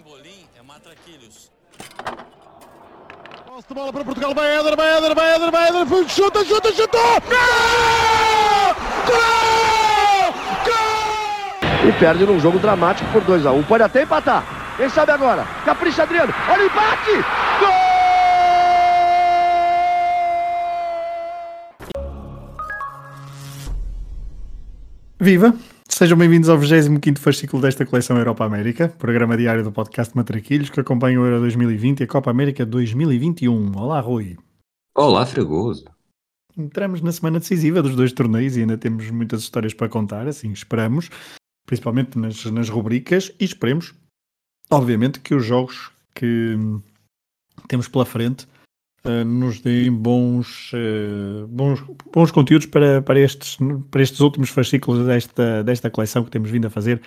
Pimbolim é matraquilhos. Posse de bola para Portugal, vai Éder, vai Éder, vai Éder, vai Éder, chuta, chuta, chutou! Gol! Gol! Gol! E perde num jogo dramático por 2x1. Um. Pode até empatar. Quem sabe agora? Capricha Adriano. Olha o empate! Gol! Viva! Sejam bem-vindos ao 25 fascículo desta coleção Europa América, programa diário do podcast Matraquilhos que acompanha o Euro 2020 e a Copa América 2021. Olá, Rui. Olá, Fragoso. Entramos na semana decisiva dos dois torneios e ainda temos muitas histórias para contar, assim esperamos, principalmente nas, nas rubricas, e esperemos, obviamente, que os jogos que temos pela frente uh, nos deem bons, uh, bons, bons conteúdos para, para, estes, para estes últimos fascículos desta, desta coleção que temos vindo a fazer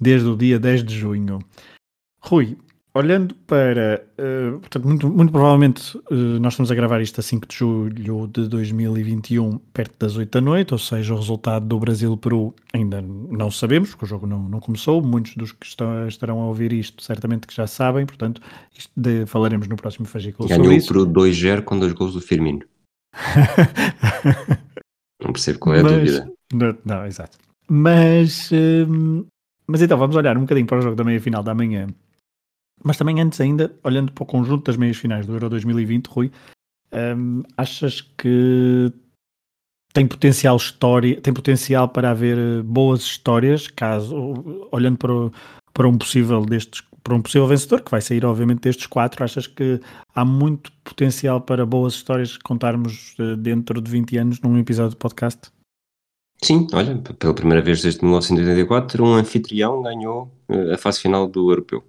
desde o dia 10 de junho. Rui, olhando para. Uh, portanto, muito, muito provavelmente uh, nós estamos a gravar isto a 5 de julho de 2021, perto das 8 da noite, ou seja, o resultado do Brasil-Peru ainda não sabemos, porque o jogo não, não começou. Muitos dos que estão, estarão a ouvir isto certamente que já sabem, portanto, de, falaremos no próximo fascículo. Ganhou o Peru 2-0 com dois gols do Firmino. não percebo qual é a Mas, dúvida. Não, não, exato. Mas, hum, mas então, vamos olhar um bocadinho para o jogo da meia-final da manhã mas também antes ainda, olhando para o conjunto das meias finais do Euro 2020, Rui, hum, achas que tem potencial história, tem potencial para haver eh, boas histórias, caso olhando para, o, para um possível destes, para um possível vencedor, que vai sair obviamente destes quatro, achas que há muito potencial para boas histórias contarmos eh, dentro de 20 anos num episódio de podcast? Sim, olha, pela primeira vez desde 1984, um anfitrião ganhou eh, a fase final do Europeu.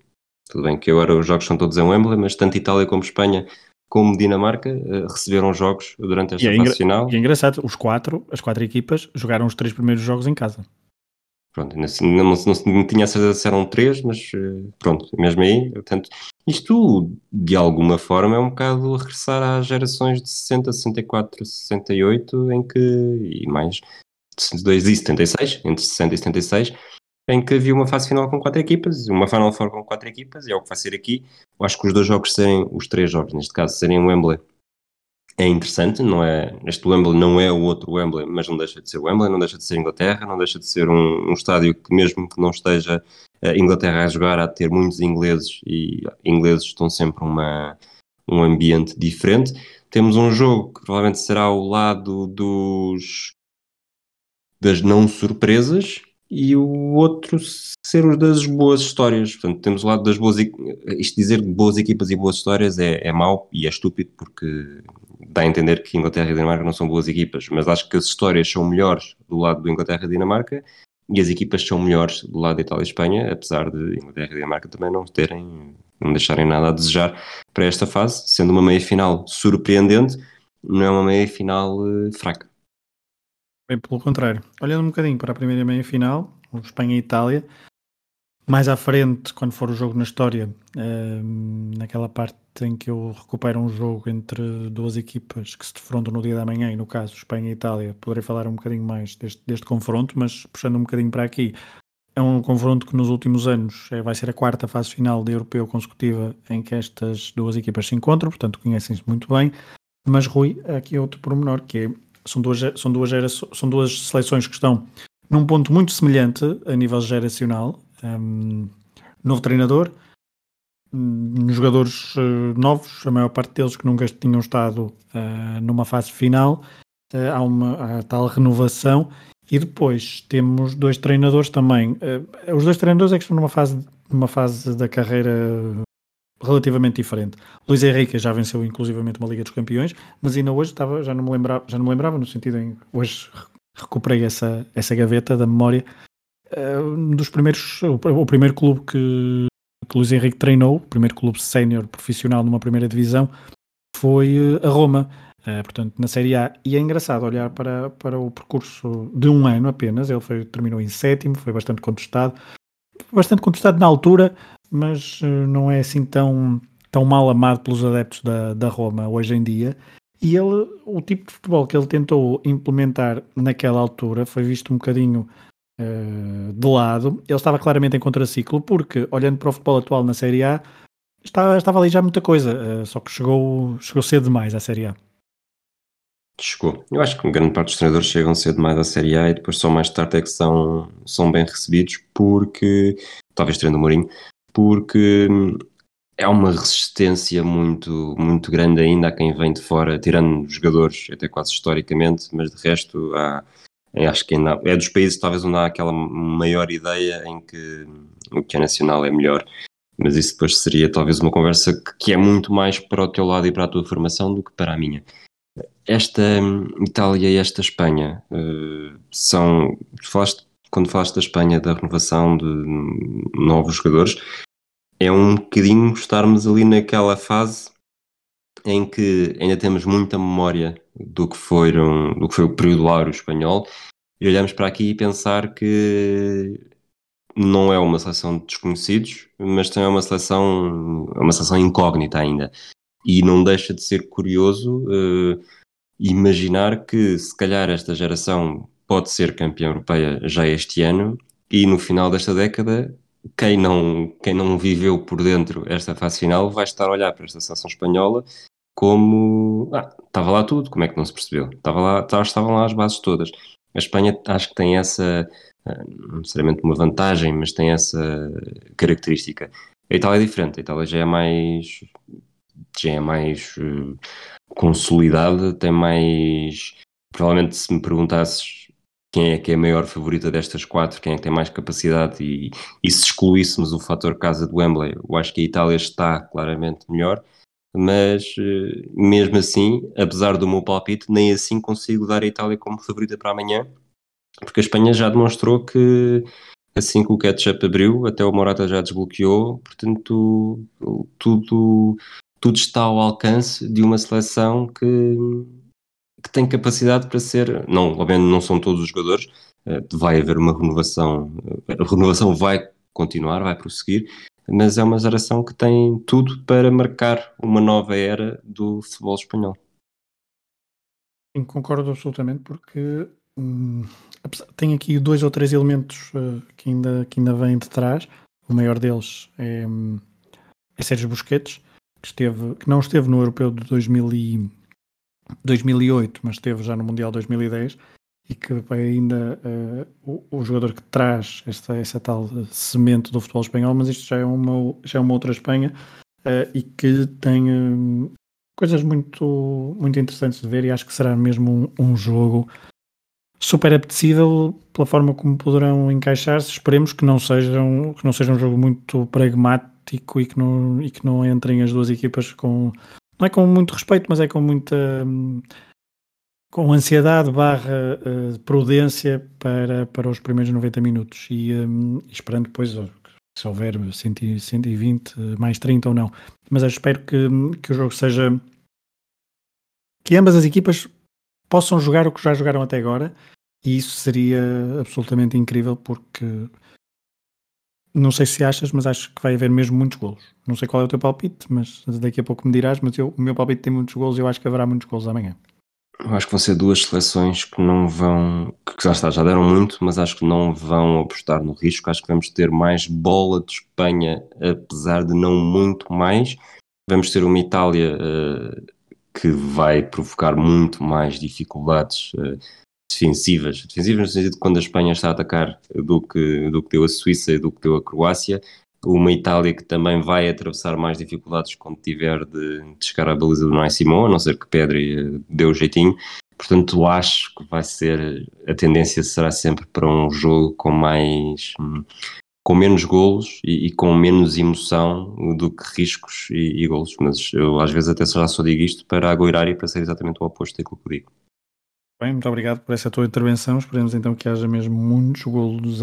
Tudo bem que agora os jogos são todos em Wembley, mas tanto Itália como Espanha como Dinamarca uh, receberam jogos durante esta e é fase final. E é engraçado, os quatro, as quatro equipas jogaram os três primeiros jogos em casa. Pronto, não, não, não, tinha certeza se eram três, mas uh, pronto, mesmo aí, portanto, isto de alguma forma é um bocado regressar às gerações de 60, 64, 68, em que, e mais, 62 e 76, entre 60 e 76, em que havia uma fase final com quatro equipas, uma Final Four com quatro equipas, e é o que vai ser aqui. Eu acho que os dois jogos serem, os três jogos, neste caso, serem o Wembley, é interessante, não é? Este Wembley não é o outro Wembley, mas não deixa de ser Wembley, não deixa de ser Inglaterra, não deixa de ser um, um estádio que, mesmo que não esteja a eh, Inglaterra a jogar, há de ter muitos ingleses, e ingleses estão sempre uma, um ambiente diferente. Temos um jogo que provavelmente será ao lado dos das não surpresas, e o outro ser o das boas histórias. Portanto, temos o lado das boas. Isto dizer boas equipas e boas histórias é, é mau e é estúpido porque dá a entender que Inglaterra e Dinamarca não são boas equipas, mas acho que as histórias são melhores do lado do Inglaterra e Dinamarca e as equipas são melhores do lado da Itália e Espanha, apesar de Inglaterra e Dinamarca também não terem, não deixarem nada a desejar para esta fase, sendo uma meia final surpreendente, não é uma meia final uh, fraca. Bem pelo contrário. Olhando um bocadinho para a primeira meia final, o Espanha e Itália, mais à frente, quando for o jogo na história, ehm, naquela parte em que eu recupero um jogo entre duas equipas que se defrontam no dia da manhã, e no caso Espanha e Itália, poderei falar um bocadinho mais deste, deste confronto, mas puxando um bocadinho para aqui, é um confronto que nos últimos anos é, vai ser a quarta fase final da Europeu consecutiva em que estas duas equipas se encontram, portanto conhecem-se muito bem. Mas Rui, aqui é outro pormenor que é são duas, são duas, são duas seleções que estão num ponto muito semelhante a nível geracional. Um, novo treinador, um, jogadores uh, novos, a maior parte deles que nunca tinham estado uh, numa fase final. Uh, há uma há tal renovação. E depois temos dois treinadores também. os dois treinadores é que estão numa fase, numa fase da carreira relativamente diferente. Luís Henrique já venceu inclusivamente uma Liga dos Campeões, mas ainda hoje estava, já não me lembrava, já não me lembrava no sentido em hoje recuperei essa, essa gaveta da memória. Uh, um dos primeiros, o, primeiro clube que, que Luís Henrique treinou, o primeiro clube sénior profissional numa primeira divisão foi uh, a Roma, uh, portanto na Série A, e é engraçado olhar para, para o percurso de um ano apenas, ele foi, terminou em sétimo, foi bastante contestado, bastante contestado na altura, mas uh, não é assim tão, tão mal amado pelos adeptos da, da Roma hoje em dia. E ele, o tipo de futebol que ele tentou implementar naquela altura foi visto um bocadinho uh, de lado, ele estava claramente em contraciclo, porque olhando para o futebol atual na Série A, estava, estava ali já muita coisa, uh, só que chegou, chegou cedo demais à Série A. Chegou. Eu acho que grande parte dos treinadores chegam cedo demais à Série A e depois só mais tarde é que são, são bem recebidos, porque, talvez treino Mourinho, porque é uma resistência muito, muito grande ainda a quem vem de fora, tirando jogadores, até quase historicamente, mas de resto há, acho que ainda é dos países talvez onde há aquela maior ideia em que o que é nacional é melhor. Mas isso depois seria talvez uma conversa que, que é muito mais para o teu lado e para a tua formação do que para a minha. Esta Itália e esta Espanha uh, são. Falaste, quando falaste da Espanha, da renovação de novos jogadores, é um bocadinho estarmos ali naquela fase em que ainda temos muita memória do que, foram, do que foi o período áureo espanhol e olhamos para aqui e pensar que não é uma seleção de desconhecidos, mas também é uma seleção, é uma seleção incógnita ainda. E não deixa de ser curioso uh, imaginar que se calhar esta geração pode ser campeã europeia já este ano e no final desta década quem não, quem não viveu por dentro esta fase final vai estar a olhar para esta seleção espanhola como ah, estava lá tudo, como é que não se percebeu? Estava lá, estavam lá as bases todas. A Espanha acho que tem essa, ah, não necessariamente uma vantagem, mas tem essa característica. A Itália é diferente, a Itália já é mais já é mais uh, consolidada, tem mais provavelmente se me perguntasses quem é que é a maior favorita destas quatro, quem é que tem mais capacidade e, e se excluíssemos o fator casa do Wembley, eu acho que a Itália está claramente melhor, mas eh, mesmo assim, apesar do meu palpite, nem assim consigo dar a Itália como favorita para amanhã, porque a Espanha já demonstrou que assim que o ketchup abriu, até o Morata já desbloqueou, portanto tudo, tudo está ao alcance de uma seleção que que tem capacidade para ser, não, obviamente não são todos os jogadores, eh, vai haver uma renovação, eh, a renovação vai continuar, vai prosseguir, mas é uma geração que tem tudo para marcar uma nova era do futebol espanhol. Sim, concordo absolutamente, porque hum, tem aqui dois ou três elementos uh, que, ainda, que ainda vêm de trás. O maior deles é, hum, é Sérgio Busquets, que, esteve, que não esteve no Europeu de 2000 e, 2008, mas esteve já no Mundial 2010 e que ainda uh, o, o, jogador que traz esta, essa tal semente do futebol espanhol, mas isto já é uma, já é uma outra Espanha uh, e que tem uh, coisas muito, muito interessantes de ver e acho que será mesmo um, um jogo super apetecível pela forma como poderão encaixar-se. Esperemos que não, sejam, que não seja um jogo muito pragmático e que não, e que não entrem as duas equipas com não é com muito respeito, mas é com muita com ansiedade barra uh, prudência para, para os primeiros 90 minutos e, um, esperando depois se houver 100, 120 mais 30 ou não. Mas eu espero que, que o jogo seja que ambas as equipas possam jogar o que já jogaram até agora e isso seria absolutamente incrível porque não sei se achas, mas acho que vai haver mesmo muitos golos. Não sei qual é o teu palpite, mas daqui a pouco me dirás. Mas eu, o meu palpite tem muitos golos e eu acho que haverá muitos golos amanhã. Eu acho que vão ser duas seleções que não vão, que já está, já deram muito, mas acho que não vão apostar no risco. Acho que vamos ter mais bola de Espanha, apesar de não muito mais. Vamos ter uma Itália uh, que vai provocar muito mais dificuldades uh, defensivas, defensivas no sentido de quando a Espanha está a atacar do que, do que deu a Suíça e do que deu a Croácia, uma Itália que também vai atravessar mais dificuldades quando tiver de, de chegar à baliza do Nai Simão, a não ser que Pedri eh, dê o jeitinho. Portanto, acho que vai ser, a tendência será sempre para um jogo com mais, hum, com menos golos e, e com menos emoção do que riscos e, e golos. Mas eu às vezes até já só digo isto para agoirar e para ser exatamente o oposto daquilo que digo. Bem, muito obrigado por essa tua intervenção. Esperemos então que haja mesmo muitos golos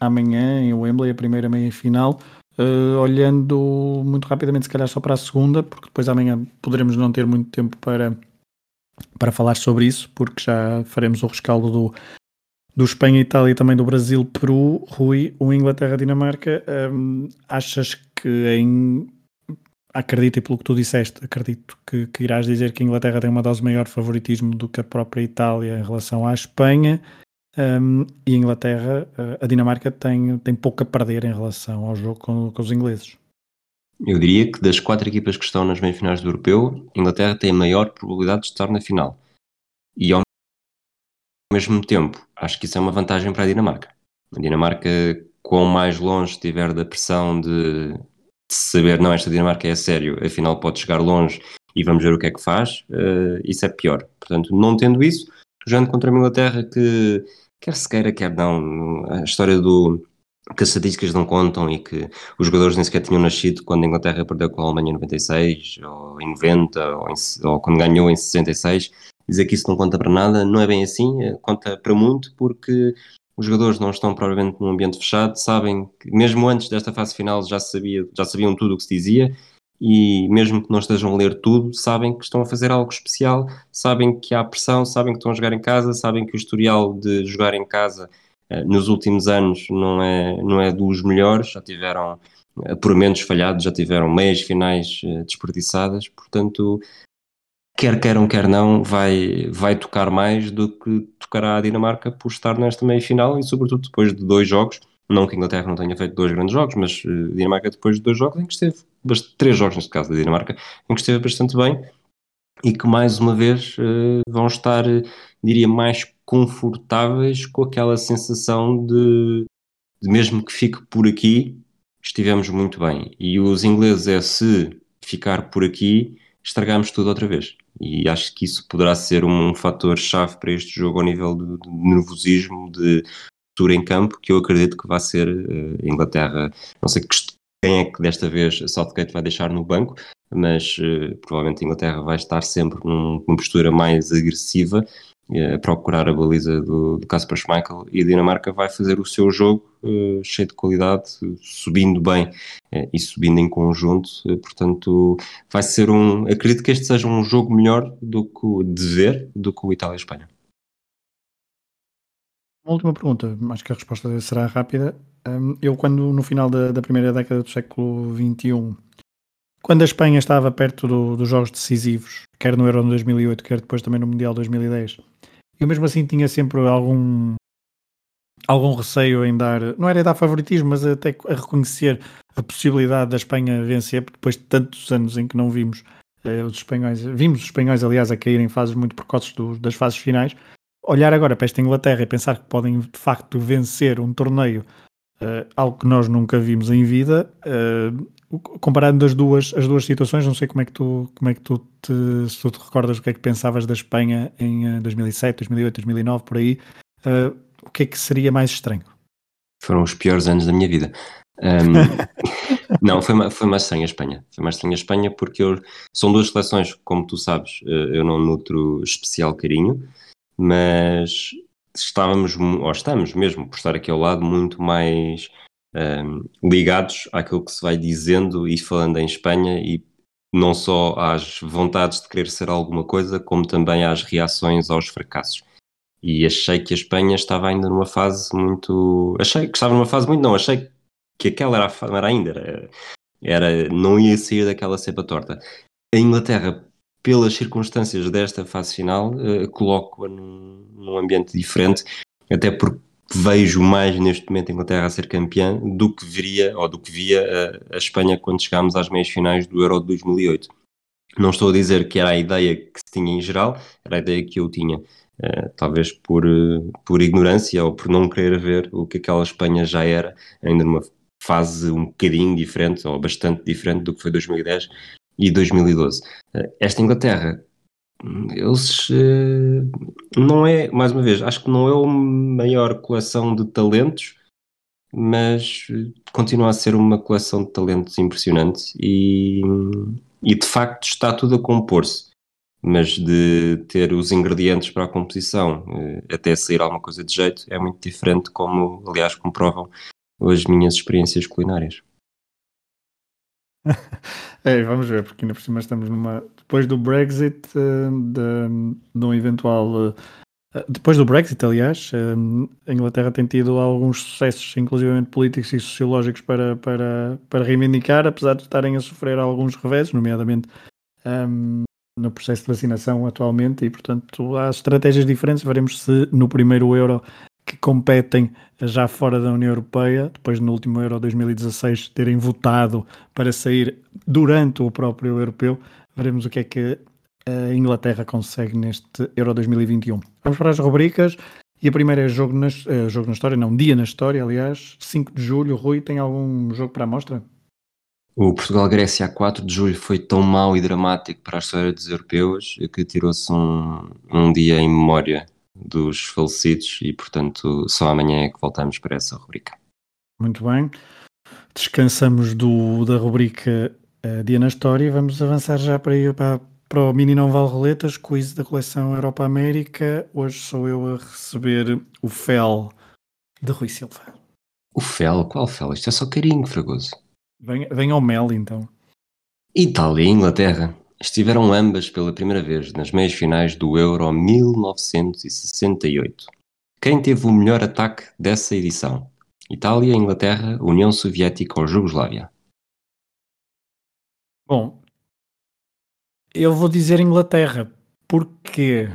amanhã em Wembley, a primeira meia-final. Uh, olhando muito rapidamente, se calhar só para a segunda, porque depois amanhã poderemos não ter muito tempo para, para falar sobre isso, porque já faremos o rescaldo do, do Espanha, Itália e também do Brasil, Peru, Rui, o Inglaterra, Dinamarca. Um, achas que em acredito, e pelo que tu disseste, acredito que, que, irás dizer que a Inglaterra tem uma dose maior de favoritismo do que a própria Itália em relação à Espanha. Um, e a Inglaterra, a Dinamarca tem, tem pouco a perder em relação ao jogo com, com os ingleses. Eu diria que das quatro equipas que estão nas meias finais do Europeu, a Inglaterra tem a maior probabilidade de estar na final. E ao mesmo tempo, acho que isso é uma vantagem para a Dinamarca. A Dinamarca, quão mais longe estiver da pressão de saber, não, esta Dinamarca é sério, afinal pode chegar longe e vamos ver o que é que faz, uh, isso é pior. Portanto, não tendo isso, jogando contra a Inglaterra que, quer se queira, quer não, a história do que as estatísticas não contam e que os jogadores nem sequer tinham nascido quando a Inglaterra perdeu com a Alemanha em 96, ou em 90, ou, em, ou quando ganhou em 66, dizer que isso não conta para nada, não é bem assim, eh, conta para muito porque os jogadores não estão provavelmente num ambiente fechado, sabem que mesmo antes desta fase final já, sabia, já sabiam tudo o que se dizia e mesmo que não estejam a ler tudo, sabem que estão a fazer algo especial, sabem que há pressão, sabem que estão a jogar em casa, sabem que o historial de jogar em casa eh, nos últimos anos não é, não é dos melhores, já tiveram eh, por menos falhados, já tiveram meias finais desperdiçadas, portanto quer queiram, quer não, vai, vai tocar mais do que tocará a Dinamarca por estar nesta meia-final e, sobretudo, depois de dois jogos. Não que a Inglaterra não tenha feito dois grandes jogos, mas a eh, Dinamarca, depois de dois jogos, em que esteve, três jogos neste caso da Dinamarca, em que esteve bastante bem e que, mais uma vez, eh, vão estar, diria, mais confortáveis com aquela sensação de, de mesmo que fique por aqui, estivemos muito bem. E os ingleses é se ficar por aqui, estragamos tudo outra vez. E acho que isso poderá ser um fator chave para este jogo ao nível de, nervosismo, de postura em campo, que eu acredito que vai ser uh, Inglaterra. Não sei quem é que desta vez Southgate vai deixar no banco, mas uh, provavelmente a Inglaterra vai estar sempre num, numa postura mais agressiva a procurar a baliza do, do Kasper Schmeichel e a Dinamarca vai fazer o seu jogo uh, cheio de qualidade, subindo bem uh, e subindo em conjunto, uh, portanto vai ser um, acredito que este seja um jogo melhor do que o dever do que o Itália-Espanha. Uma última pergunta, acho que a resposta será rápida. Um, eu quando no final da, da, primeira década do século XXI, quando a Espanha estava perto do, dos jogos decisivos, quer no Euro de 2008, quer depois também no Mundial 2010, eu mesmo assim tinha sempre algum algum receio em dar, não era dar favoritismo, mas até a reconhecer a possibilidade da Espanha vencer, depois de tantos anos em que não vimos eh, os espanhóis, vimos os espanhóis, aliás, a cair em fases muito precoces do, das fases finais, olhar agora para esta Inglaterra e pensar que podem de facto vencer um torneio, eh, algo que nós nunca vimos em vida, eh, comparando as duas, as duas situações, não sei como é que tu, como é que tu te, se tu te recordas o que é que pensavas da Espanha em 2007, 2008, 2009, por aí, uh, o que é que seria mais estranho? Foram os piores anos da minha vida. Um, não, foi, foi mais estranho a Espanha. Foi mais estranho a Espanha porque eu, são duas seleções, como tu sabes, eh, eu não nutro especial carinho, mas estávamos, ou estamos mesmo, por estar aqui ao lado, muito mais um, ligados àquilo que se vai dizendo e falando em Espanha e não só às vontades de querer ser alguma coisa, como também às reações aos fracassos. E achei que a Espanha estava ainda numa fase muito. Achei que estava numa fase muito. Não, achei que aquela era, a, era ainda. Era, era, não ia sair daquela cepa torta. A Inglaterra, pelas circunstâncias desta fase final, uh, coloco-a num, num ambiente diferente, até porque vejo mais neste momento a Inglaterra a ser campeã do que viria ou do que via a, a Espanha quando chegámos às meias finais do Euro de 2008. Não estou a dizer que era a ideia que se tinha em geral, era a ideia que eu tinha, uh, talvez por, uh, por ignorância ou por não querer ver o que aquela Espanha já era, ainda numa fase um bocadinho diferente ou bastante diferente do que foi 2010 e 2012. Uh, esta Inglaterra eles uh, não é, mais uma vez, acho que não é a maior coleção de talentos, mas continua a ser uma coleção de talentos impressionante e, e de facto está tudo a compor-se. Mas de ter os ingredientes para a composição uh, até sair alguma coisa de jeito é muito diferente, como aliás comprovam as minhas experiências culinárias. é, vamos ver, porque ainda por cima estamos numa. Depois do Brexit, uh, de, de um eventual. Uh, depois do Brexit, aliás, uh, a Inglaterra tem tido alguns sucessos, inclusivamente políticos e sociológicos, para, para, para reivindicar, apesar de estarem a sofrer alguns reveses, nomeadamente um, no processo de vacinação atualmente, e portanto há estratégias diferentes. Veremos se no primeiro Euro que competem já fora da União Europeia, depois no último Euro 2016 terem votado para sair durante o próprio europeu. Veremos o que é que a Inglaterra consegue neste Euro 2021. Vamos para as rubricas. E a primeira é jogo na, uh, jogo na história, não, dia na história, aliás, 5 de julho. Rui, tem algum jogo para a mostra? O Portugal-Grécia a 4 de julho foi tão mau e dramático para a história dos europeus que tirou-se um, um dia em memória dos falecidos e, portanto, só amanhã é que voltamos para essa rubrica. Muito bem. Descansamos do, da rubrica uh, Dia na História e vamos avançar já para, para, para o Mini Não Vale Roletas, quiz da coleção Europa América. Hoje sou eu a receber o FEL de Rui Silva. O FEL? Qual FEL? Isto é só carinho, Fragoso. Vem, vem ao Mel, então. Itália e Inglaterra estiveram ambas pela primeira vez nas meias finais do Euro 1968. Quem teve o melhor ataque dessa edição? Itália, Inglaterra, União Soviética ou Jugoslávia? Bom, eu vou dizer Inglaterra. Porquê?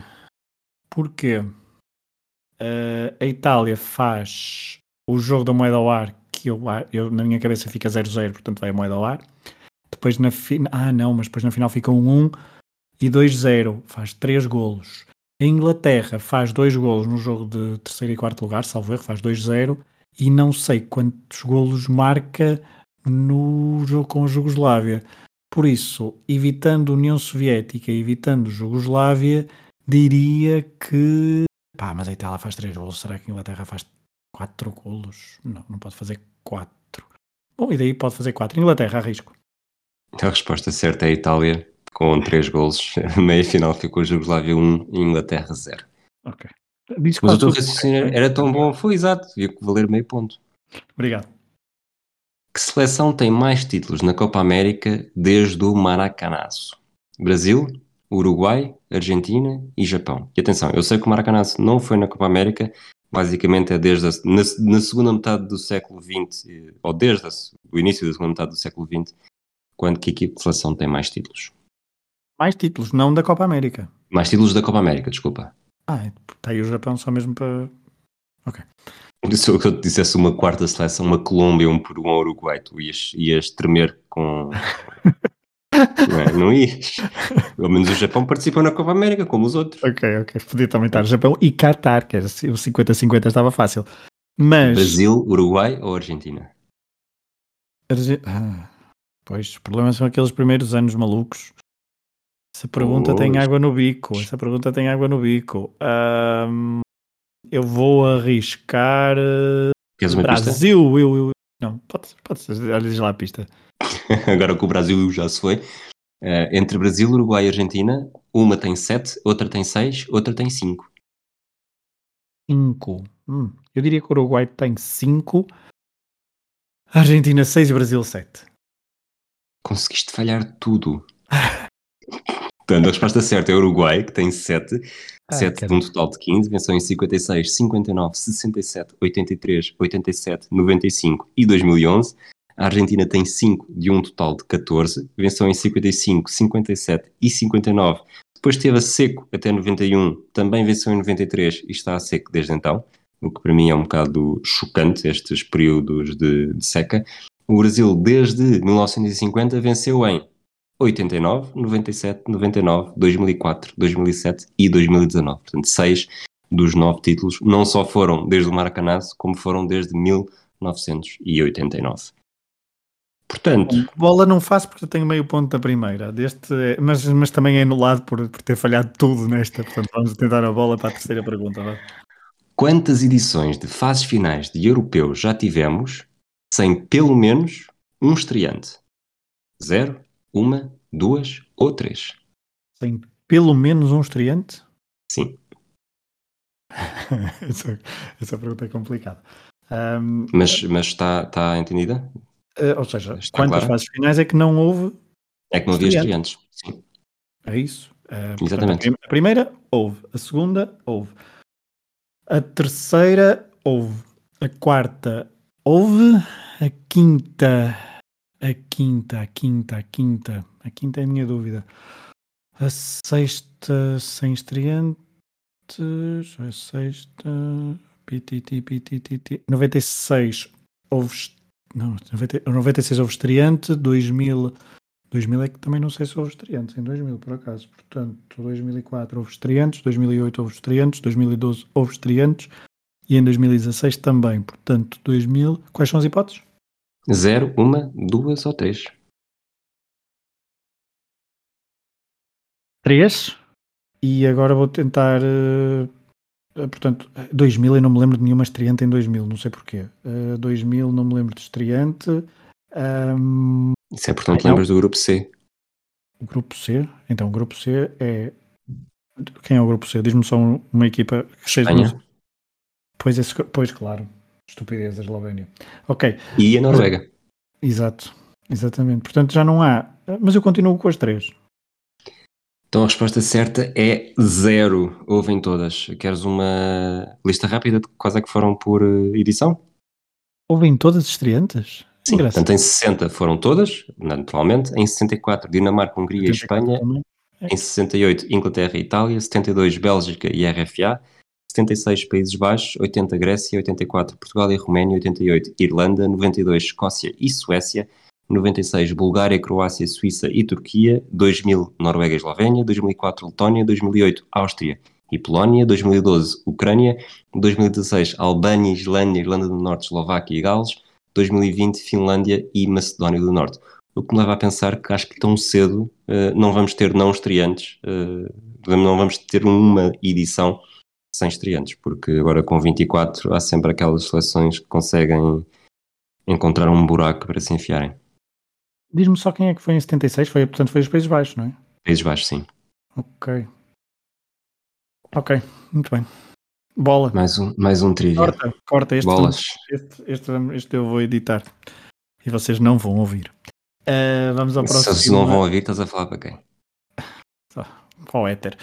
Porque uh, a Itália faz o jogo da moeda ao ar, que eu, eu na minha cabeça fica 0-0, portanto vai a moeda ao ar. Depois na final. Ah, não, mas depois na final fica um 1 e 2-0. Faz 3 golos. A Inglaterra faz 2 golos no jogo de terceiro e quarto lugar, salvo erro, faz 2-0. E não sei quantos golos marca no jogo com a Jugoslávia. Por isso, evitando a União Soviética evitando a Jugoslávia, diria que. Pá, mas a Itália faz 3 golos. Será que a Inglaterra faz 4 golos? Não, não pode fazer 4. Bom, e daí pode fazer 4. Inglaterra, arrisco. A resposta certa é a Itália, com 3 golos. A meia final ficou Jugoslávia 1 e Inglaterra 0. Ok. Mas o teu raciocínio era tão bom, foi exato, devia valer meio ponto. Obrigado. Que seleção tem mais títulos na Copa América desde o Maracanazo? Brasil, Uruguai, Argentina e Japão. E atenção, eu sei que o Maracanazo não foi na Copa América, basicamente é desde a, na, na, segunda metade do século XX, ou desde a, o início da segunda metade do século XX, quando que a equipe de seleção tem mais títulos? Mais títulos, não da Copa América. Mais títulos da Copa América, desculpa. Ah, está aí o Japão só mesmo para. Ok. Se eu te dissesse uma quarta seleção, uma Colômbia, um Peru, um Uruguai, tu ias, ias tremer com. não, é? não ias. Pelo menos o Japão participa na Copa América, como os outros. Ok, ok. Podia também estar Japão e Qatar, que era o 50-50 estava fácil. Mas. Brasil, Uruguai ou Argentina? Arge... Ah. Pois, os problemas são aqueles primeiros anos malucos. Essa pergunta tem água no bico. Essa pergunta tem água no bico. Um, eu vou arriscar. Queres uma Brasil, pista? Eu, eu, não, pode, pode ser. Olha lá a pista. Agora que o Brasil já se foi. Uh, entre Brasil, Uruguai e Argentina, uma tem 7, outra tem 6, outra tem 5. 5. Hum, eu diria que o Uruguai tem 5, Argentina 6 e Brasil 7 conseguiste falhar tudo. Portanto, a resposta certa é o Uruguai, que tem 7. Ah, 7 de um total de 15, venceu em 56, 59, 67, 83, 87, 95 e 2011. A Argentina tem 5 de um total de 14, venceu em 55, 57 e 59. Depois esteve a seco até 91, também venceu em 93 e está a seco desde então, o que para mim é um bocado chocante, estes períodos de, de seca. O Brasil, desde 1950, venceu em 89, 97, 99, 2004, 2007 e 2019. Portanto, seis dos nove títulos não só foram desde o Maracanazo, como foram desde 1989. Portanto. Bola não faço porque eu tenho meio ponto da primeira, deste, mas, mas também é anulado por, por ter falhado tudo nesta. Portanto, vamos tentar a bola para a terceira pergunta. Vai. Quantas edições de fases finais de europeus já tivemos sem pelo menos um estreante. Zero, uma, duas ou três. Sem pelo menos um estreante? Sim. essa, essa, pergunta é complicada. Um, mas, mas está, está entendida? Uh, ou seja, está quantas clara? fases finais é que não houve? É que não havia estreantes, sim. É isso. Uh, Exatamente. Portanto, a primeira houve, a segunda houve, a terceira houve, a quarta Houve a quinta, a quinta, a quinta, a quinta, a quinta é a minha dúvida. A sexta sem estreantes, a sexta, pititi, pititi. 96 houve. Não, 90 96 houve estreante, 2000, 2000 é que também não sei se houve estreantes, em 2000 por acaso. Portanto, 2004 houve estreantes, 2008 houve estreantes, 2012 houve estreantes e em 2016 também. Portanto, 2000. Quais são as hipóteses? Zero, uma, duas ou três. 3 e agora vou tentar. eh, eh, portanto, 2000 eu não me lembro de nenhuma estreante em 2000, não sei porquê. Eh, 2000 não me lembro de estreante. Ahm, Isso é portanto, Não. lembras do grupo C? o grupo C, então o grupo C é. Quem é o grupo C? Diz-me só um- uma equipa que seja. Espanha Pois, esse, pois, claro. Estupidez da Eslovénia. Ok, e a Noruega. exato. Exatamente. Portanto, já não há. Mas eu continuo com as três. Então a resposta certa é zero. Houve em todas. Queres uma lista rápida de quais é que foram por eh, edição? Houve em todas as estreantes? Sim, Engraçado. portanto em 60 foram todas, naturalmente. Em 64, Dinamarca, Hungria e 84 Espanha. também. Em 68, Inglaterra e Itália. 72, Bélgica e RFA. 76, Países Baixos. 80, Grécia. 84, Portugal e Roménia. 88, Irlanda. 92, Escócia e Suécia. 96, Bulgária, Croácia, Suíça e Turquia. 2000, Noruega e Eslovénia. 2004, Letónia. 2008, Áustria e Polónia. 2012, Ucrânia. 2016, Albânia, Islândia, Irlanda do Norte, Eslováquia e Gales. 2020, Finlândia e Macedónia do Norte. O que me leva a pensar que acho que tão cedo eh, não vamos ter não estreantes, eh, não vamos ter uma edição sem estreantes, porque agora com 24 há sempre aquelas seleções que conseguem encontrar um buraco para se enfiarem. Diz-me só quem é que foi em 76, foi, portanto foi os Países Baixos, não é? Países Baixos, sim. Ok. Ok, muito bem. Bola. Mais um, mais um trivia. Corta, corta. Este, Bolas. este, este, este eu vou editar. E vocês não vão ouvir. Ah, vamos ao Se próximo. vocês não vão ouvir, estás a falar para quem? Para o éter.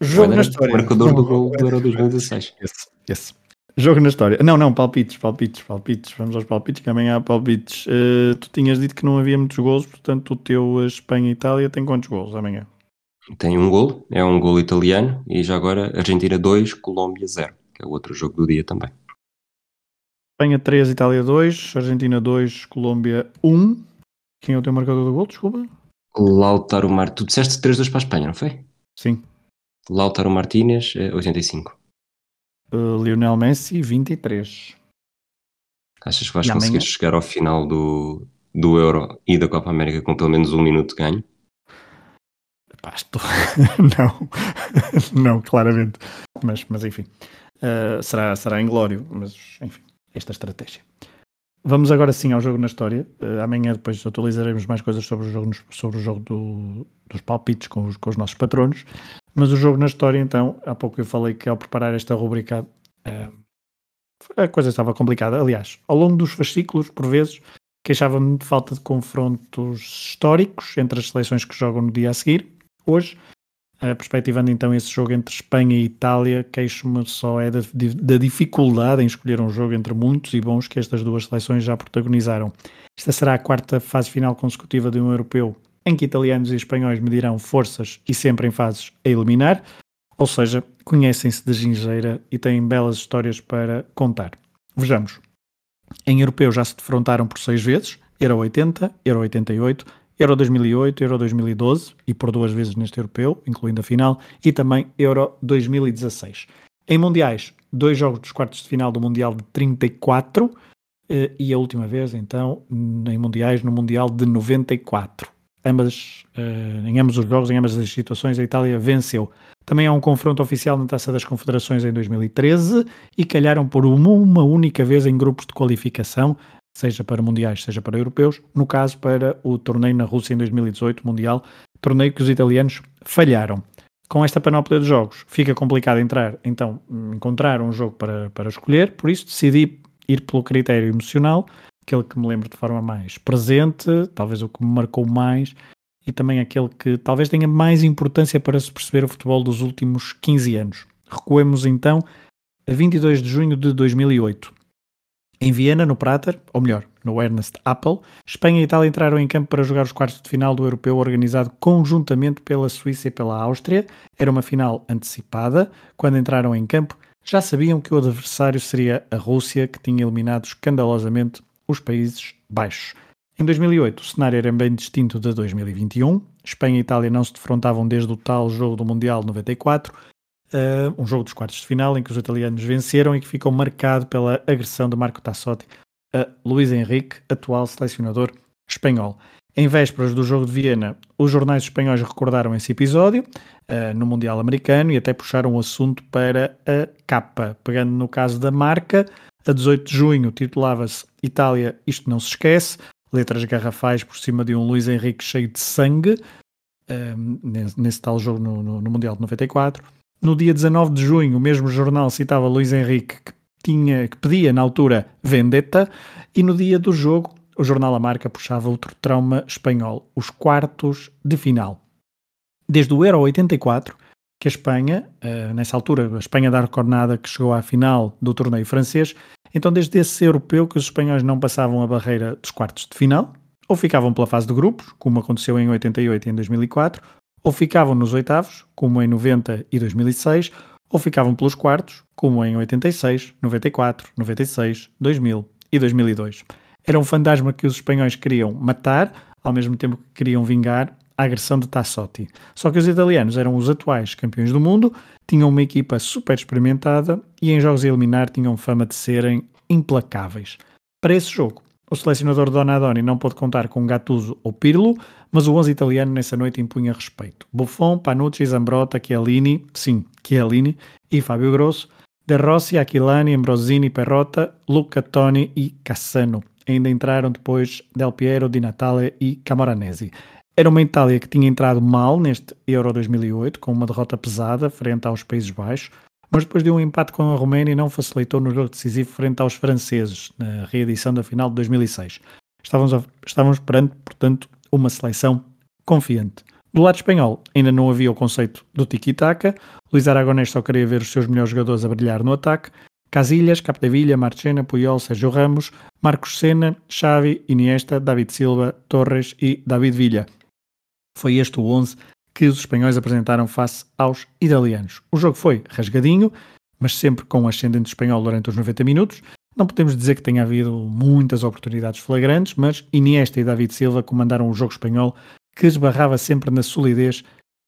Jogo na história. O marcador do gol do Euro 2016. Esse, esse. Jogo na história. Não, não, palpites, palpites, palpites. Vamos aos palpites, que amanhã há palpites. Eh, tu tinhas dito que não havia muitos gols, portanto o teu Espanha e Itália tem quantos gols amanhã? Tem um gol, é um gol italiano, e já agora Argentina 2, Colômbia 0, que é o outro jogo do dia também. Espanha 3, Itália 2, Argentina 2, Colômbia 1. Quem é o teu marcador do gol? Desculpa. Lautaro Martínez, tu disseste 3-2 para a Espanha, não foi? Sim. Lautaro Martínez, eh, 85. Eh, Lionel Messi 23. Achas que vais E conseguir amanhã? chegar ao final do, do Euro e da Copa América com pelo menos um minuto de ganho? Pá, estou... não, não, claramente. Mas, mas enfim, Uh, será, será inglório, mas enfim, esta estratégia. Vamos agora sim ao jogo na história. Uh, amanhã depois atualizaremos mais coisas sobre o jogo, sobre o jogo do- dos palpites com os, com os nossos patronos. Mas o jogo na história, então, há pouco eu falei que ao preparar esta rubrica uh, a coisa estava complicada. Aliás, ao longo dos fascículos, por vezes, queixava-me de falta de confrontos históricos entre as seleções que jogam no dia a seguir. Hoje, eh, perspectivando então esse jogo entre Espanha e Itália, queixo-me só é da, da dificuldade em escolher um jogo entre muitos e bons que estas duas seleções já protagonizaram. Esta será a quarta fase final consecutiva de um europeu em que italianos e espanhóis medirão forças e sempre em fases a eliminar, ou seja, conhecem-se de gingeira e têm belas histórias para contar. Vejamos. Em europeu já se defrontaram por seis vezes, Euro 80, Euro 88, Euro 2008, Euro 2012 e por duas vezes neste europeu, incluindo a final, e também Euro 2016. Em mundiais, dois jogos dos quartos de final do Mundial de 34 eh, e a última vez, então, em mundiais, no Mundial de 94. Ambas, eh, em ambos os jogos, em ambas as situações, a Itália venceu. Também há um confronto oficial na Taça das Confederações em 2013 e calharam por uma, uma única vez em grupos de qualificação, seja para mundiais, seja para europeus, no caso para o torneio na Rússia em 2018, mundial, torneio que os italianos falharam. Com esta panóplia de jogos, fica complicado entrar, então, encontrar um jogo para, para escolher, por isso decidi ir pelo critério emocional, aquele que me lembro de forma mais presente, talvez o que me marcou mais, e também aquele que talvez tenha mais importância para se perceber o futebol dos últimos 15 anos. Recuemos então a 22 de junho de 2008. Em Viena, no Prater, ou melhor, no Ernest Appel, Espanha e Itália entraram em campo para jogar os quartos de final do europeu organizado conjuntamente pela Suíça e pela Áustria. Era uma final antecipada. Quando entraram em campo, já sabiam que o adversário seria a Rússia, que tinha eliminado escandalosamente os Países Baixos. Em 2008, o cenário era bem distinto de 2021. Espanha e Itália não se defrontavam desde o tal jogo do Mundial 94, uh, um jogo dos quartos de final em que os italianos venceram e que ficou marcado pela agressão de Marco Tassotti a Luís Henrique, atual selecionador espanhol. Em vésperas do jogo de Viena, os jornais espanhóis recordaram esse episódio uh, no Mundial Americano e até puxaram o assunto para a capa. Pegando no caso da marca, a 18 de junho titulava-se Itália, isto não se esquece, letras garrafais por cima de um Luís Henrique cheio de sangue, uh, nesse, nesse, tal jogo no, no, no Mundial de 94. No dia 19 de junho, o mesmo jornal citava Luís Henrique, que, tinha, que pedia na altura vendetta, e no dia do jogo o jornal A Marca puxava outro trauma espanhol, os quartos de final. Desde o Euro 84, que a Espanha, uh, nessa altura, a Espanha da Arcornada, que chegou à final do torneio francês, então desde esse europeu que os espanhóis não passavam a barreira dos quartos de final, ou ficavam pela fase de grupos, como aconteceu em 88 e em 2004, ou ficavam nos oitavos, como em 90 e 2006, ou ficavam pelos quartos, como em 86, 94, 96, 2000 e 2002. Era um fantasma que os espanhóis queriam matar, ao mesmo tempo que queriam vingar a agressão de Tassotti. Só que os italianos eram os atuais campeões do mundo, tinham uma equipa super experimentada e em jogos a eliminar tinham fama de serem implacáveis. Para esse jogo, o selecionador Donadoni não pôde contar com Gattuso ou Pirlo, mas o 11 italiano nessa noite impunha respeito. Buffon, Panucci, Zambrotta, Chiellini, sim, Chiellini, e Fábio Grosso, De Rossi, Aquilani, Ambrosini, Perrotta, Luca Toni e Cassano. Ainda entraram depois Del Piero, Di Natale e Camoranesi. Era uma Itália que tinha entrado mal neste Euro 2008, com uma derrota pesada frente aos Países Baixos, mas depois de um empate com a Roménia não facilitou no jogo decisivo frente aos franceses, na reedição da final de 2006. Estávamos, a, estávamos perante, portanto, uma seleção confiante. Do lado espanhol, ainda não havia o conceito do tiki-taka. Luís Aragonés só queria ver os seus melhores jogadores a brilhar no ataque. Casillas, Capdevilla, Marchena, Puyol, Sérgio Ramos, Marcos Sena, Xavi, Iniesta, David Silva, Torres e David Villa. Foi este o 11 que os espanhóis apresentaram face aos italianos. O jogo foi rasgadinho, mas sempre com ascendente espanhol durante os 90 minutos. Não podemos dizer que tenha havido muitas oportunidades flagrantes, mas Iniesta e David Silva comandaram o jogo espanhol que esbarrava sempre na solidez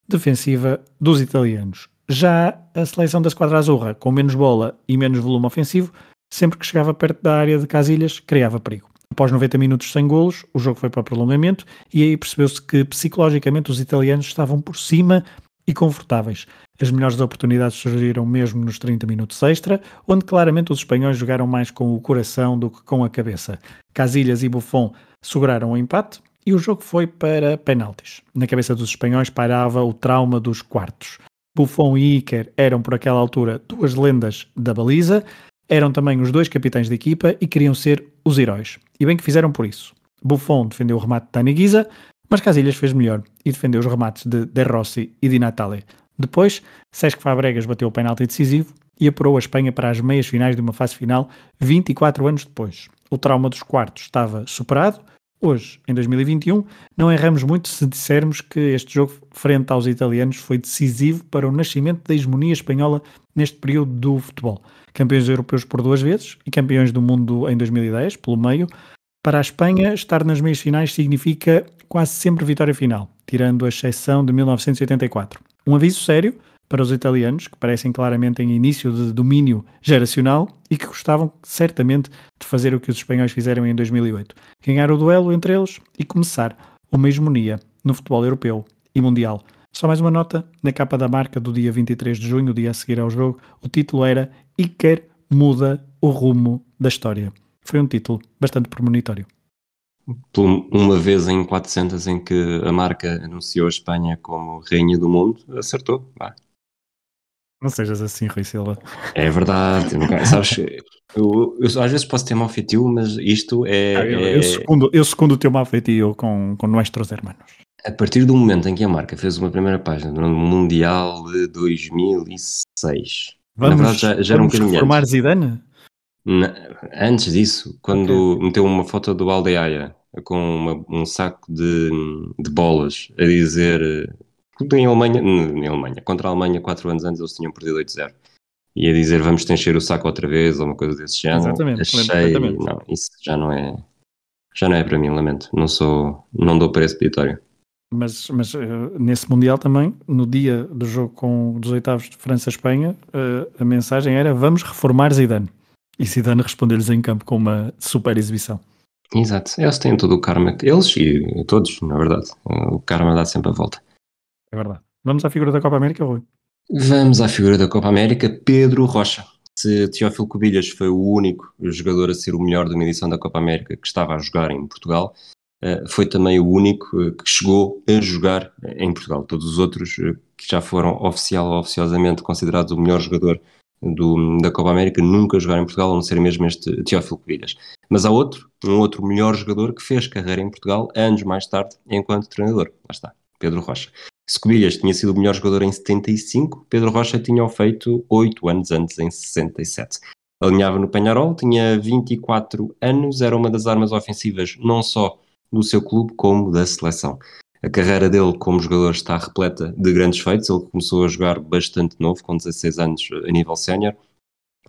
defensiva dos italianos. Já a seleção da Esquadra Azurra, com menos bola e menos volume ofensivo, sempre que chegava perto da área de Casilhas, criava perigo. Após 90 minutos sem golos, o jogo foi para prolongamento e aí percebeu-se que psicologicamente os italianos estavam por cima e confortáveis. As melhores oportunidades surgiram mesmo nos 30 minutos extra, onde claramente os espanhóis jogaram mais com o coração do que com a cabeça. Casilhas e Buffon seguraram o empate e o jogo foi para penaltis. Na cabeça dos espanhóis pairava o trauma dos quartos. Buffon e Iker eram, por aquela altura, duas lendas da baliza, eram também os dois capitães da equipa e queriam ser os heróis. E bem que fizeram por isso. Buffon defendeu o remate de Dani Guisa, mas Casilhas fez melhor e defendeu os remates de De Rossi e Di Natale. Depois, Sesc Fabregas bateu o penalti decisivo e apurou a Espanha para as meias finais de uma fase final 24 anos depois. O trauma dos quartos estava superado Hoje, em 2021, não erramos muito se dissermos que este jogo, frente aos italianos, foi decisivo para o nascimento da hegemonia espanhola neste período do futebol. Campeões europeus por duas vezes e campeões do mundo em 2010, pelo meio. Para a Espanha, estar nas meias finais significa quase sempre vitória final, tirando a exceção de 1984. Um aviso sério para os italianos, que parecem claramente em início de domínio geracional e que gostavam certamente de fazer o que os espanhóis fizeram em 2008: ganhar o duelo entre eles e começar uma hegemonia no futebol europeu e mundial. Só mais uma nota: na capa da marca do dia 23 de junho, dia a seguir ao jogo, o título era Iker muda o rumo da história. Foi um título bastante premonitório. Uma vez em 400 em que a marca anunciou a Espanha como rainha do mundo, acertou. Não sejas assim, Rui Silva. É verdade. Sabes, eu, eu, às vezes posso ter mau feitio, mas isto é. Ah, eu, é eu, segundo, eu segundo o teu mau feitio com, com nossos hermanos. A partir do momento em que a marca fez uma primeira página no Mundial de 2006. Vamos, na verdade, já, já era um bocadinho reformar antes. Zidane? Na, antes disso, quando okay. meteu uma foto do Aldeia com uma, um saco de, de bolas a dizer em Alemanha, em Alemanha, contra a Alemanha, 4 anos antes, eles tinham perdido 8-0. e a dizer vamos encher o saco outra vez ou uma coisa desse género. Exatamente, Achei, não, isso já não é, já não é para mim, lamento. Não sou, não dou para esse peditório. Mas, mas eh, nesse Mundial também, no dia do jogo com, dos oitavos de França-Espanha, eh, a mensagem era vamos reformar Zidane. E Zidane respondeu-lhes em campo com uma super exibição. Exato, eles têm todo o karma, eles e todos, na verdade. O karma dá sempre a volta. É verdade. Vamos à figura da Copa América, Rui. Vamos à figura da Copa América, Pedro Rocha. Se Teófilo Cubilhas foi o único jogador a ser o melhor de uma edição da Copa América que estava a jogar em Portugal, eh, foi também o único eh, que chegou a jogar em Portugal. Todos os outros eh, que já foram oficial ou oficiosamente considerados o melhor jogador do, da Copa América nunca jogaram em Portugal, a não ser mesmo este Teófilo Cubilhas. Mas há outro, um outro melhor jogador que fez carreira em Portugal anos mais tarde enquanto treinador. Lá está, Pedro Rocha. Se Cubilhas tinha sido o melhor jogador em 75, Pedro Rocha tinha o feito 8 anos antes, em 67. Alinhava no Penharol, tinha 24 anos, era uma das armas ofensivas não só do seu clube, como da seleção. A carreira dele como jogador está repleta de grandes feitos. Ele começou a jogar bastante novo, com 16 anos a nível sénior.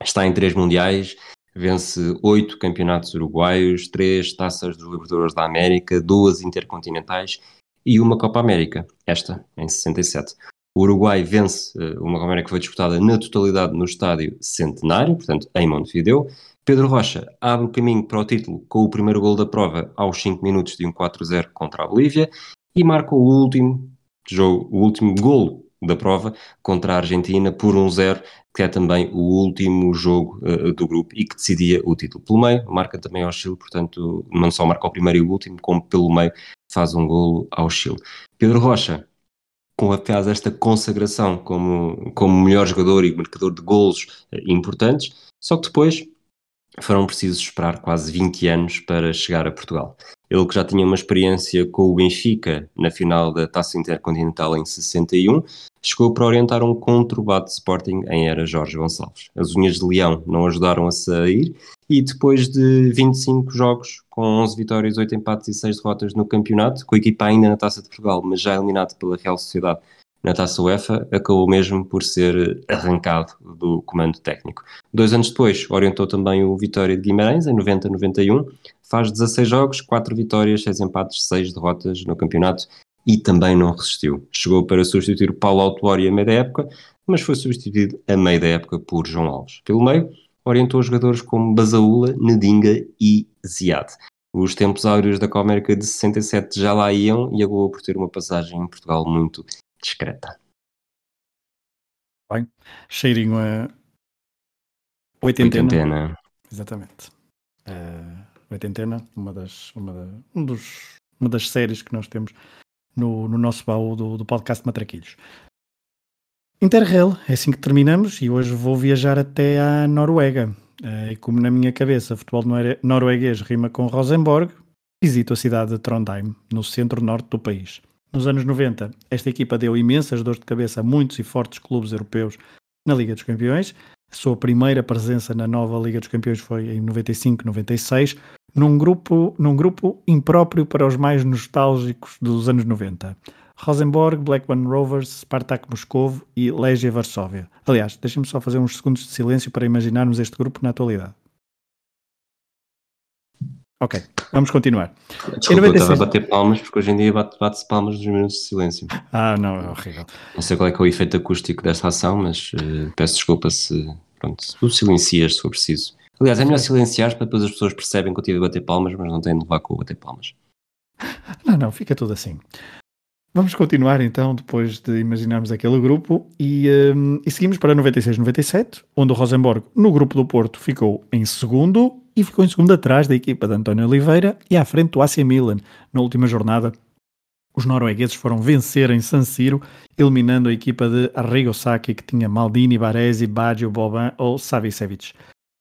Está em três mundiais, vence oito campeonatos uruguaios, três taças dos Libertadores da América, duas intercontinentais e uma Copa América, esta em 67. O Uruguai vence eh, uma Copa América que foi disputada na totalidade no estádio Centenário, portanto em Montevideo. Pedro Rocha abre o caminho para o título com o primeiro gol da prova aos 5 minutos de um 4-0 contra a Bolívia e marca o último jogo, o último gol da prova contra a Argentina por 1-0, que é também o último jogo uh, do grupo e que decidia o título. Pelo meio, marca também ao Chile, portanto, não só marca o primeiro e o último, como pelo meio faz um golo ao Chile. Pedro Rocha, com apenas esta consagração como, como melhor jogador e marcador de golos uh, importantes, só que depois foram precisos esperar quase 20 anos para chegar a Portugal. Ele que já tinha uma experiência com o Benfica na final da Taça Intercontinental em 61, chegou para orientar um conturbado Sporting em era Jorge Gonçalves. As unhas de leão não ajudaram a sair e depois de 25 jogos, com 11 vitórias, 8 empates e 6 derrotas no campeonato, com a equipa ainda na Taça de Portugal, mas já eliminado pela Real Sociedade na Taça UEFA, acabou mesmo por ser arrancado do comando técnico. Dois anos depois, orientou também o Vitória de Guimarães, em 90-91, faz 16 jogos, 4 vitórias, 6 empates, 6 derrotas no campeonato e também não resistiu. Chegou para substituir Paulo Autuori a meio da época, mas foi substituído a meio da época por João Alves. Pelo meio, orientou jogadores como Basaúla, Nedinga e Ziad. Os tempos áureos da Copa América de 67 já lá iam e acabou por ter uma passagem em Portugal muito discreta. Bem, cheirinho a oitentena. Oitentena. Exatamente. Uh, oitentena, uma das, uma, da, um dos, uma das séries que nós temos no, no nosso baú do, do podcast Matraquilhos. Interrail, é assim que terminamos e hoje vou viajar até à Noruega. Uh, e como na minha cabeça futebol norueguês rima com Rosenborg, visito a cidade de Trondheim, no centro-norte do país. Nos anos 90, esta equipa deu imensas dores de cabeça a muitos e fortes clubes europeus na Liga dos Campeões. A sua primeira presença na nova Liga dos Campeões foi em 95-96, num grupo, num grupo impróprio para os mais nostálgicos dos anos 90. Rosenborg, Blackburn Rovers, Spartak Moscovo e Legia Varsóvia. Aliás, deixem-me só fazer uns segundos de silêncio para imaginarmos este grupo na atualidade. Ok, vamos continuar. Desculpa, eu estava a bater palmas porque hoje em dia bate-se bate palmas nos minutos de silêncio. Ah, não, é horrível. Não sei qual é, é o efeito acústico desta ação, mas uh, peço desculpa se, pronto, se tu silencias se for preciso. Aliás, é melhor silenciar para depois as pessoas percebem que eu tive a bater palmas, mas não têm de levar com o bater palmas. Não, não, fica tudo assim. Vamos continuar então, depois de imaginarmos aquele grupo, e, um, e seguimos para 96-97, onde o Rosenborg, no grupo do Porto, ficou em segundo e ficou em segundo atrás da equipa de António Oliveira e à frente do AC Milan. Na última jornada, os noruegueses foram vencer em San Siro, eliminando a equipa de Arrigo Sacchi, que tinha Maldini, Baresi, Baggio, Boban ou Savicevic.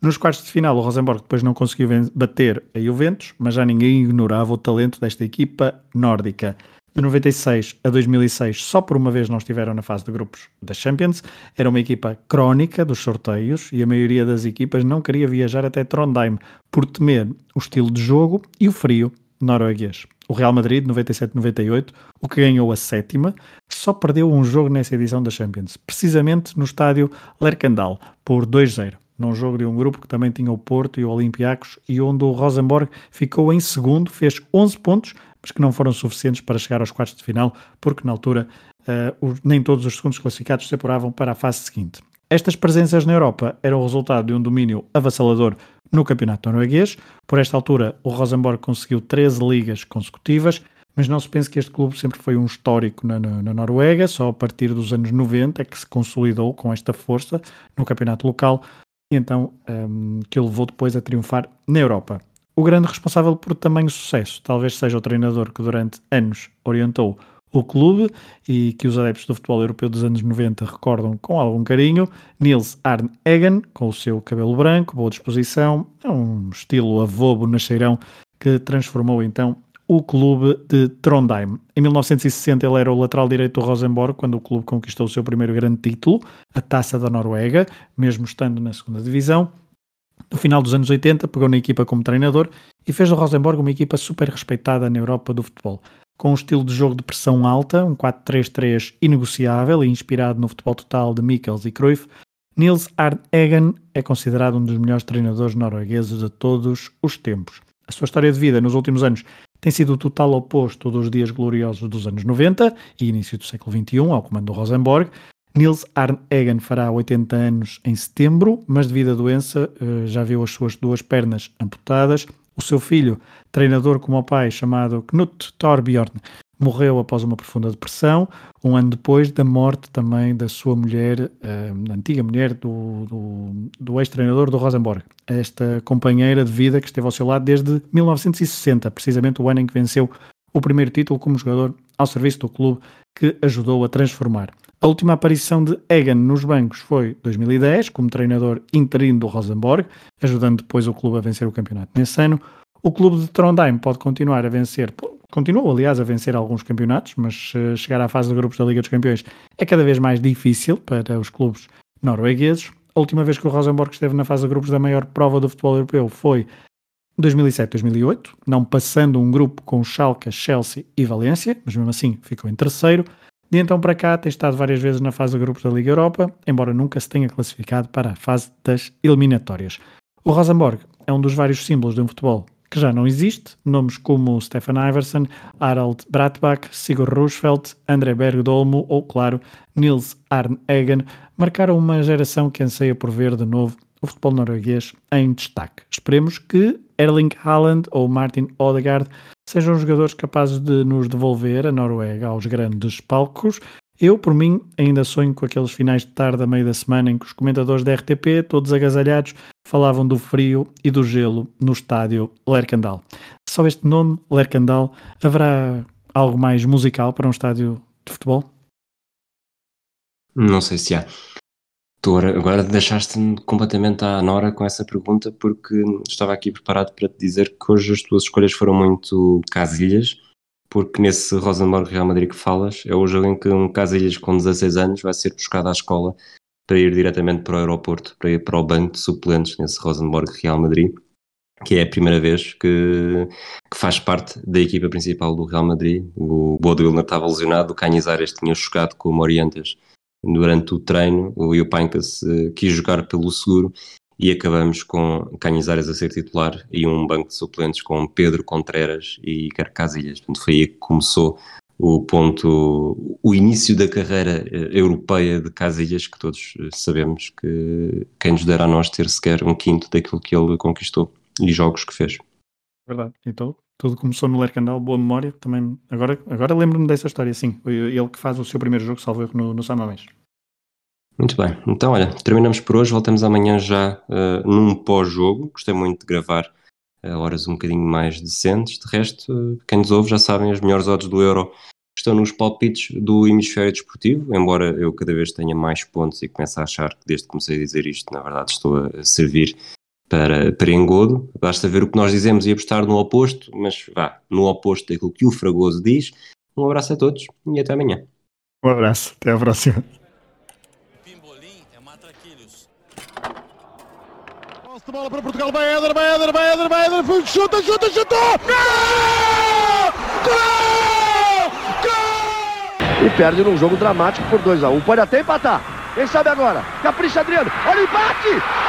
Nos quartos de final, o Rosenborg depois não conseguiu bater a Juventus, mas já ninguém ignorava o talento desta equipa nórdica. De 96 a 2006, só por uma vez não estiveram na fase de grupos da Champions. Era uma equipa crónica dos sorteios e a maioria das equipas não queria viajar até Trondheim por temer o estilo de jogo e o frio norueguês. O Real Madrid, 97-98, o que ganhou a sétima, só perdeu um jogo nessa edição da Champions, precisamente no estádio Lerkendal, por 2-0 num jogo de um grupo que também tinha o Porto e o Olympiacos e onde o Rosenborg ficou em segundo, fez 11 pontos, mas que não foram suficientes para chegar aos quartos de final, porque na altura uh, nem todos os segundos classificados se apuravam para a fase seguinte. Estas presenças na Europa eram o resultado de um domínio avassalador no campeonato norueguês. Por esta altura, o Rosenborg conseguiu 13 ligas consecutivas, mas não se pense que este clube sempre foi um histórico na, na, na, Noruega, só a partir dos anos 90 é que se consolidou com esta força no campeonato local, e então um, que o levou depois a triunfar na Europa. O grande responsável por tamanho sucesso talvez seja o treinador que durante anos orientou o clube e que os adeptos do futebol europeu dos anos 90 recordam com algum carinho, Nils Arne Eggen, com o seu cabelo branco, boa disposição, é um estilo avobo nasceirão que transformou então o clube de Trondheim. Em 1960 ele era o lateral direito do Rosenborg quando o clube conquistou o seu primeiro grande título, a Taça da Noruega, mesmo estando na segunda divisão. No final dos anos 80 pegou na equipa como treinador e fez do Rosenborg uma equipa super respeitada na Europa do futebol. Com um estilo de jogo de pressão alta, um 4-3-3 inegociável e inspirado no futebol total de Mikkels e Cruyff, Nils Arne Eggen é considerado um dos melhores treinadores noruegueses de todos os tempos. A sua história de vida nos últimos anos tem sido o total oposto dos dias gloriosos dos anos 90 e início do século XXI, ao comando do Rosenborg. Nils Arne Eggen fará 80 anos em setembro, mas devido à doença eh, já viu as suas duas pernas amputadas. O seu filho, treinador como o pai, chamado Knut Torbjorn, morreu após uma profunda depressão, um ano depois da morte também da sua mulher, eh, a antiga mulher do, do, do ex-treinador do Rosenborg, esta companheira de vida que esteve ao seu lado desde 1960, precisamente o ano em que venceu o primeiro título como jogador ao serviço do clube que ajudou a transformar. A última aparição de Egan nos bancos foi 2010, como treinador interino do Rosenborg, ajudando depois o clube a vencer o campeonato nesse ano. O clube de Trondheim pode continuar a vencer continuou, aliás, a vencer alguns campeonatos, mas uh, chegar à fase de grupos da Liga dos Campeões é cada vez mais difícil para os clubes noruegueses. A última vez que o Rosenborg esteve na fase de grupos da maior prova do futebol europeu foi 2007-2008, não passando um grupo com Schalke, Chelsea e Valência, mas mesmo assim ficou em terceiro. De então para cá tem estado várias vezes na fase de grupos da Liga Europa, embora nunca se tenha classificado para a fase das eliminatórias. O Rosenborg é um dos vários símbolos de um futebol que já não existe, nomes como Stefan Iverson, Harald Bratbach, Sigurd Roosevelt, André Bergdolmo ou, claro, Nils Arne Eggen marcaram uma geração que anseia por ver de novo o futebol norueguês em destaque. Esperemos que Erling Haaland ou Martin Odegaard sejam jogadores capazes de nos devolver a Noruega aos grandes palcos eu, por mim, ainda sonho com aqueles finais de tarde a meio da semana em que os comentadores da RTP, todos agasalhados, falavam do frio e do gelo no estádio Lercandal. Só este nome, Lercandal, haverá algo mais musical para um estádio de futebol? Não sei se há. Tu agora deixaste-me completamente à Nora com essa pergunta porque estava aqui preparado para te dizer que hoje as tuas escolhas foram muito casilhas porque nesse Rosenborg Real Madrid que falas é o jogo em que um Casilhas com 16 anos vai ser buscado à escola para ir diretamente para o aeroporto, para ir para o banco de suplentes nesse Rosenborg Real Madrid, que é a primeira vez que, que faz parte da equipa principal do Real Madrid. O Bodo Wilner estava lesionado, o Canizares tinha chocado com o Morientes durante o treino, o Iopancas uh, quis jogar pelo seguro e acabamos com Canizares a ser titular e um banco de suplentes com Pedro Contreras e Carcasilhas. Portanto, foi aí que começou o ponto, o início da carreira eh, europeia de Casilhas, que todos eh, sabemos que quem nos dera a nós ter sequer um quinto daquilo que ele conquistou e jogos que fez. Verdade, então tudo começou no Lercandal, boa memória, também, agora, agora lembro-me dessa história, sim, ele que faz o seu primeiro jogo, salvo no, no Samamés. Muito bem. Então, olha, terminamos por hoje. Voltamos amanhã já uh, num pós-jogo. Gostei muito de gravar uh, horas um bocadinho mais decentes. De resto, uh, quem nos ouve já sabem, as melhores odds do Euro estão nos palpites do hemisfério desportivo. Embora eu cada vez tenha mais pontos e comece a achar que desde que comecei a dizer isto, na verdade, estou a servir para, para engodo, basta ver o que nós dizemos e apostar no oposto, mas vá, no oposto daquilo que o Fragoso diz. Um abraço a todos e até amanhã. Um abraço, até a próxima. De bola para Portugal, vai Éder, vai Éder, vai Éder, vai Éder, chuta, chuta, chutou! Gol! Gol! Gol! E perde num jogo dramático por 2x1, um. pode até empatar. Quem sabe agora? Capricha Adriano, olha o empate!